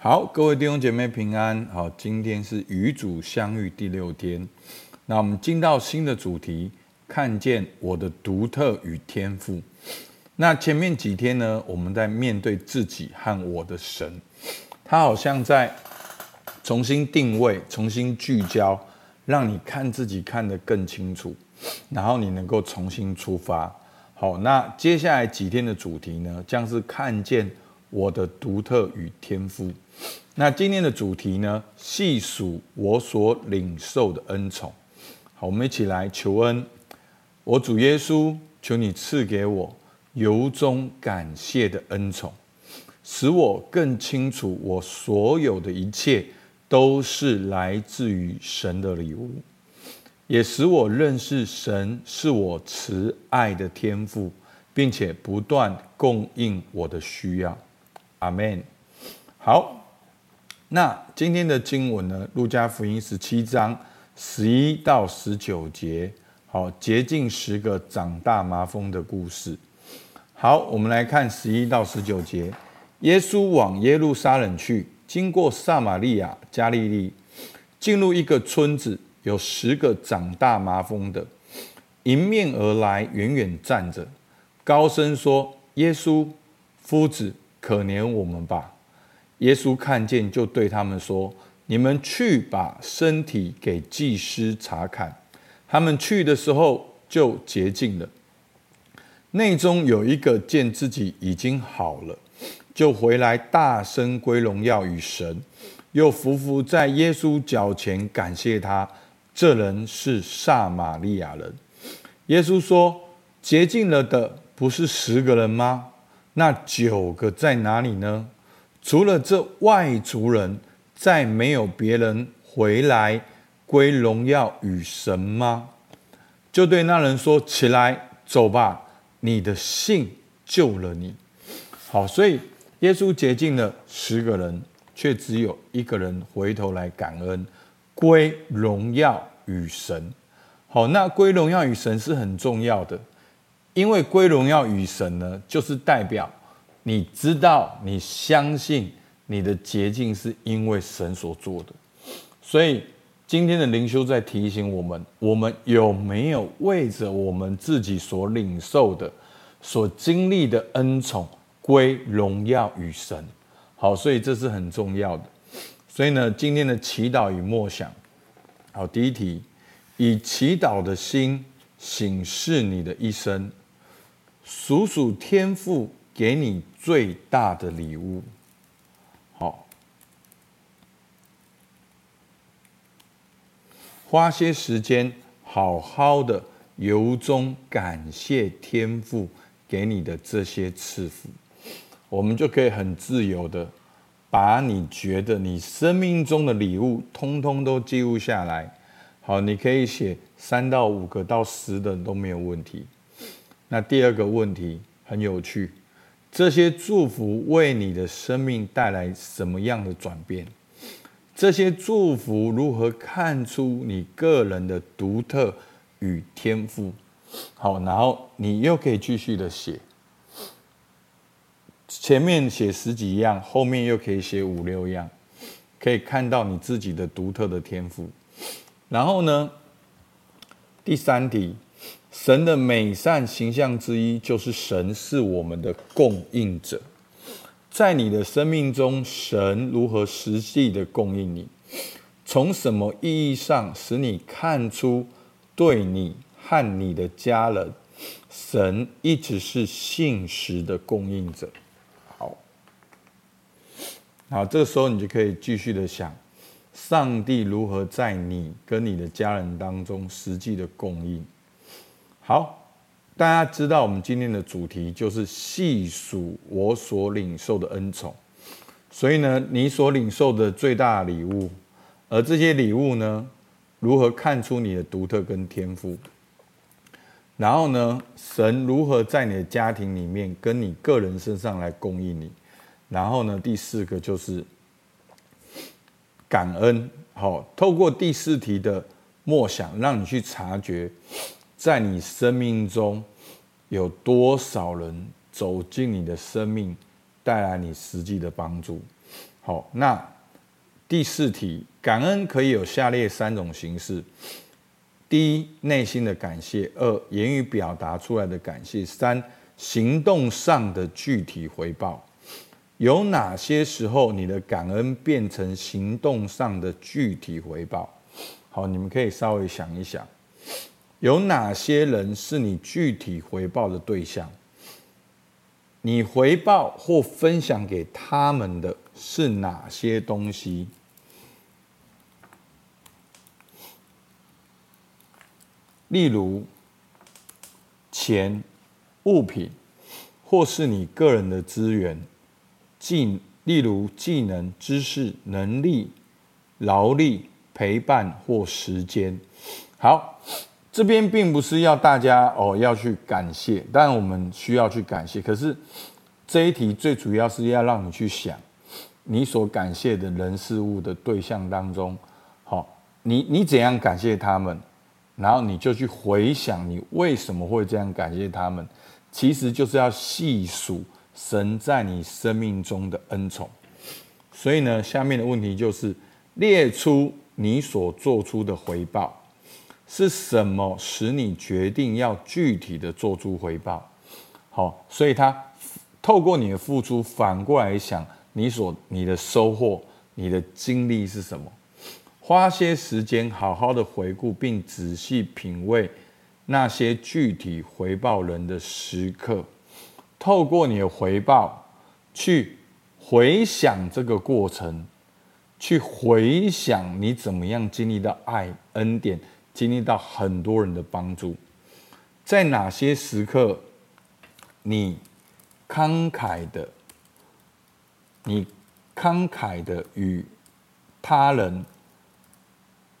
好，各位弟兄姐妹平安。好，今天是与主相遇第六天。那我们进到新的主题，看见我的独特与天赋。那前面几天呢，我们在面对自己和我的神，他好像在重新定位、重新聚焦，让你看自己看得更清楚，然后你能够重新出发。好，那接下来几天的主题呢，将是看见我的独特与天赋。那今天的主题呢，细数我所领受的恩宠。好，我们一起来求恩。我主耶稣，求你赐给我由衷感谢的恩宠，使我更清楚我所有的一切都是来自于神的礼物，也使我认识神是我慈爱的天赋，并且不断供应我的需要。阿门。好。那今天的经文呢？路加福音十七章十一到十九节，好，洁净十个长大麻风的故事。好，我们来看十一到十九节。耶稣往耶路撒冷去，经过撒玛利亚、加利利，进入一个村子，有十个长大麻风的，迎面而来，远远站着，高声说：“耶稣，夫子，可怜我们吧。”耶稣看见，就对他们说：“你们去把身体给祭司查看。”他们去的时候就洁净了。内中有一个见自己已经好了，就回来大声归荣耀与神，又伏伏在耶稣脚前感谢他。这人是撒玛利亚人。耶稣说：“洁净了的不是十个人吗？那九个在哪里呢？”除了这外族人，再没有别人回来归荣耀与神吗？就对那人说：“起来，走吧，你的信救了你。”好，所以耶稣洁净了十个人，却只有一个人回头来感恩，归荣耀与神。好，那归荣耀与神是很重要的，因为归荣耀与神呢，就是代表。你知道，你相信你的捷径是因为神所做的，所以今天的灵修在提醒我们：我们有没有为着我们自己所领受的、所经历的恩宠归荣耀与神？好，所以这是很重要的。所以呢，今天的祈祷与默想，好，第一题，以祈祷的心省视你的一生，数数天赋给你最大的礼物，好，花些时间，好好的由衷感谢天赋给你的这些赐福，我们就可以很自由的把你觉得你生命中的礼物，通通都记录下来。好，你可以写三到五个到十的都没有问题。那第二个问题很有趣。这些祝福为你的生命带来什么样的转变？这些祝福如何看出你个人的独特与天赋？好，然后你又可以继续的写，前面写十几样，后面又可以写五六样，可以看到你自己的独特的天赋。然后呢，第三题。神的美善形象之一，就是神是我们的供应者。在你的生命中，神如何实际的供应你？从什么意义上使你看出对你和你的家人，神一直是信实的供应者？好，好，这个时候你就可以继续的想，上帝如何在你跟你的家人当中实际的供应？好，大家知道我们今天的主题就是细数我所领受的恩宠，所以呢，你所领受的最大礼物，而这些礼物呢，如何看出你的独特跟天赋？然后呢，神如何在你的家庭里面跟你个人身上来供应你？然后呢，第四个就是感恩。好，透过第四题的默想，让你去察觉。在你生命中，有多少人走进你的生命，带来你实际的帮助？好，那第四题，感恩可以有下列三种形式：第一，内心的感谢；二，言语表达出来的感谢；三，行动上的具体回报。有哪些时候你的感恩变成行动上的具体回报？好，你们可以稍微想一想，有哪些人是你具体回报的对象？你回报或分享给他们的是哪些东西？例如，钱、物品，或是你个人的资源，技，例如技能、知识、能力、劳力、陪伴或时间。好，这边并不是要大家哦要去感谢，但我们需要去感谢。可是这一题最主要是要让你去想，你所感谢的人事物的对象当中，好，你你怎样感谢他们？然后你就去回想，你为什么会这样感谢他们？其实就是要细数神在你生命中的恩宠。所以呢，下面的问题就是列出你所做出的回报，是什么使你决定要具体的做出回报？好，所以他透过你的付出，反过来想你所你的收获，你的经历是什么？花些时间好好的回顾，并仔细品味那些具体回报人的时刻。透过你的回报，去回想这个过程，去回想你怎么样经历到爱、恩典，经历到很多人的帮助。在哪些时刻，你慷慨的，你慷慨的与他人。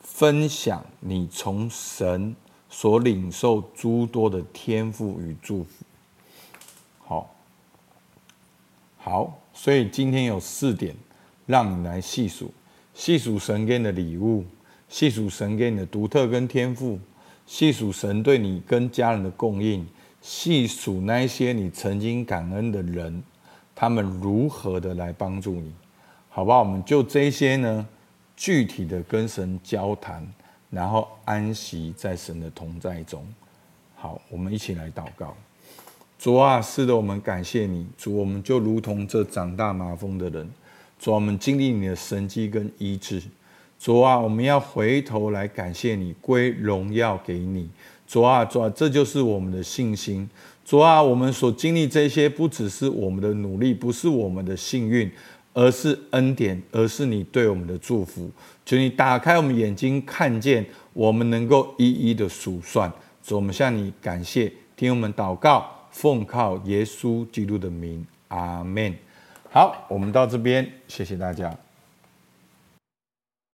分享你从神所领受诸多的天赋与祝福。好，好，所以今天有四点让你来细数：细数神给你的礼物，细数神给你的独特跟天赋，细数神对你跟家人的供应，细数那些你曾经感恩的人，他们如何的来帮助你，好不好？我们就这些呢。具体的跟神交谈，然后安息在神的同在中。好，我们一起来祷告。主啊，是的，我们感谢你。主，我们就如同这长大麻风的人。主，我们经历你的神迹跟医治。主啊，我们要回头来感谢你，归荣耀给你。主啊，主啊，这就是我们的信心。主啊，我们所经历这些，不只是我们的努力，不是我们的幸运。而是恩典，而是你对我们的祝福。求你打开我们眼睛，看见我们能够一一的数算。主，我们向你感谢，听我们祷告，奉靠耶稣基督的名，阿门。好，我们到这边，谢谢大家。